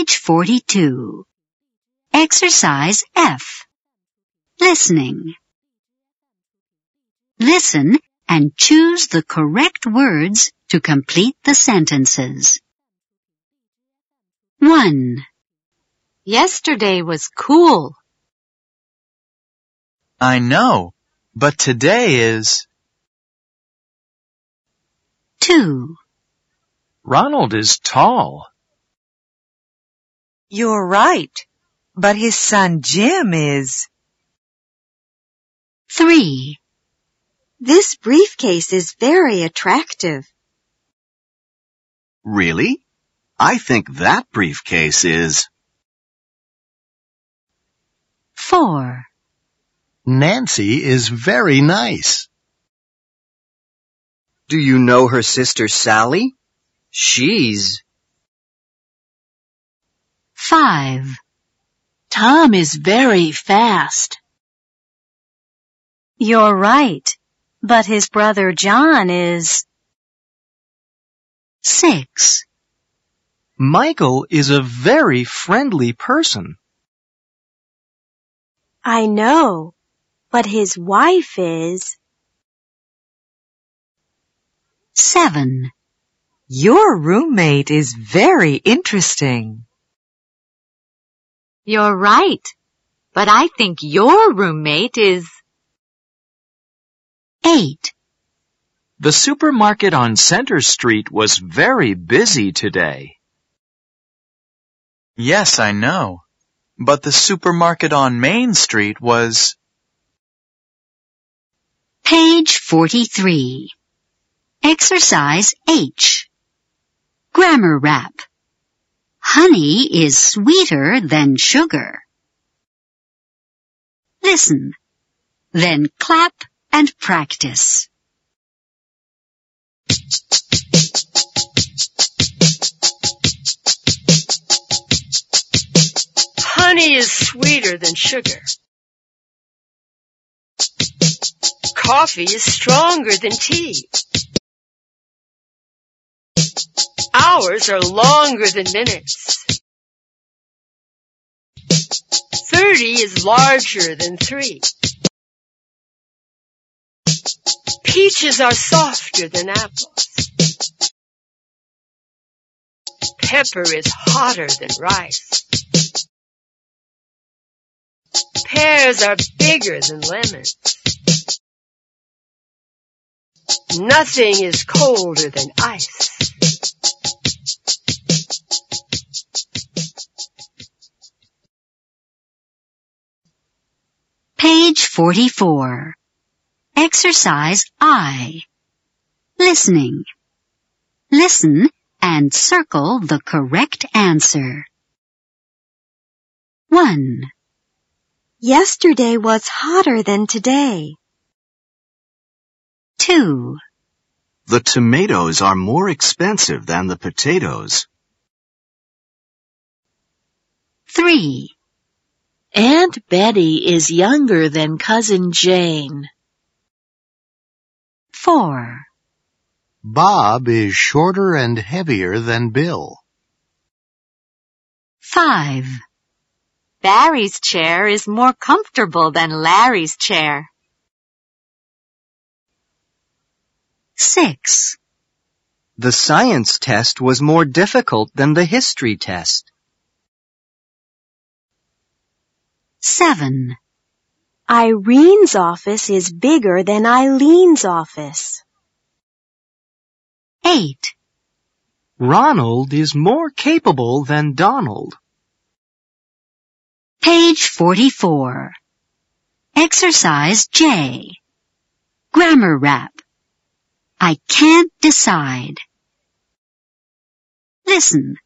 Page 42. Exercise F. Listening. Listen and choose the correct words to complete the sentences. 1. Yesterday was cool. I know, but today is. 2. Ronald is tall. You're right, but his son Jim is. 3. This briefcase is very attractive. Really? I think that briefcase is. 4. Nancy is very nice. Do you know her sister Sally? She's. 5. Tom is very fast. You're right, but his brother John is. 6. Michael is a very friendly person. I know, but his wife is. 7. Your roommate is very interesting. You're right, but I think your roommate is. 8. The supermarket on Center Street was very busy today. Yes, I know. But the supermarket on Main Street was. Page 43. Exercise H. Grammar rap. Honey is sweeter than sugar. Listen. Then clap and practice. Honey is sweeter than sugar. Coffee is stronger than tea. Hours are longer than minutes. Thirty is larger than three. Peaches are softer than apples. Pepper is hotter than rice. Pears are bigger than lemons. Nothing is colder than ice. Page 44. Exercise I. Listening. Listen and circle the correct answer. 1. Yesterday was hotter than today. 2. The tomatoes are more expensive than the potatoes. 3. Aunt Betty is younger than Cousin Jane. 4. Bob is shorter and heavier than Bill. 5. Barry's chair is more comfortable than Larry's chair. 6. The science test was more difficult than the history test. 7. Irene's office is bigger than Eileen's office. 8. Ronald is more capable than Donald. Page 44. Exercise J. Grammar rap. I can't decide. Listen,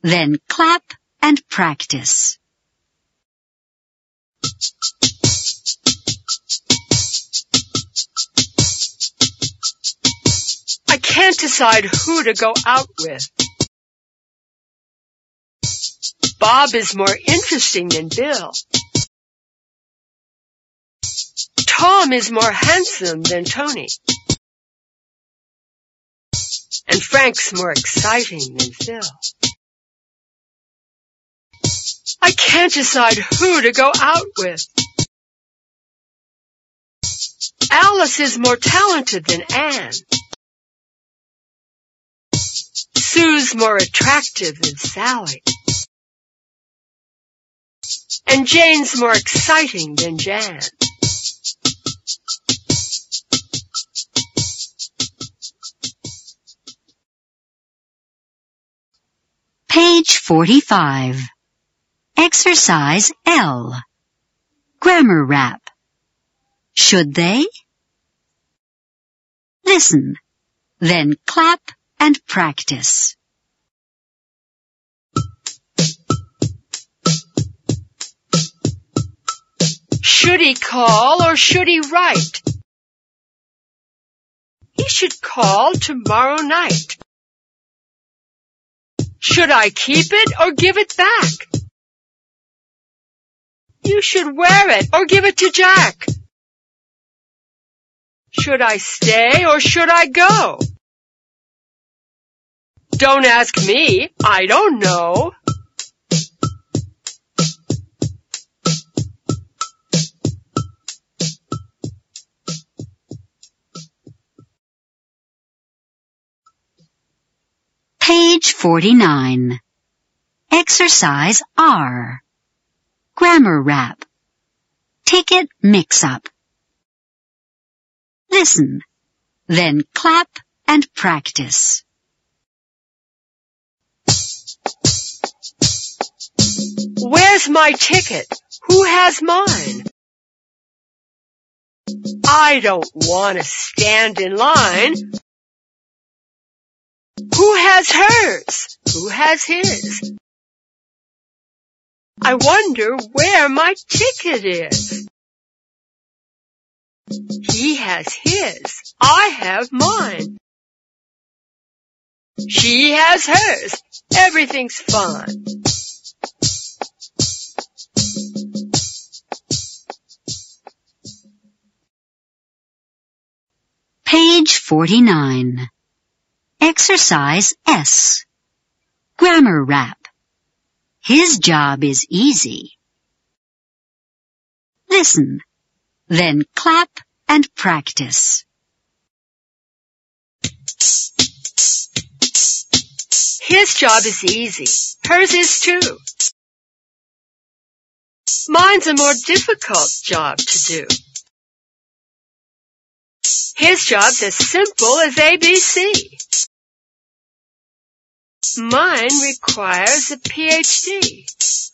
then clap and practice. I can't decide who to go out with. Bob is more interesting than Bill. Tom is more handsome than Tony. Frank's more exciting than Phil. I can't decide who to go out with. Alice is more talented than Anne. Sue's more attractive than Sally. And Jane's more exciting than Jan. Page 45. Exercise L. Grammar rap. Should they? Listen, then clap and practice. Should he call or should he write? He should call tomorrow night. Should I keep it or give it back? You should wear it or give it to Jack. Should I stay or should I go? Don't ask me. I don't know. Page 49. Exercise R. Grammar rap. Ticket mix-up. Listen, then clap and practice. Where's my ticket? Who has mine? I don't want to stand in line. Who has hers? Who has his? I wonder where my ticket is. He has his. I have mine. She has hers. Everything's fine. Page 49. Exercise S. Grammar rap. His job is easy. Listen, then clap and practice. His job is easy. Hers is too. Mine's a more difficult job to do. His job's as simple as ABC. Mine requires a PhD.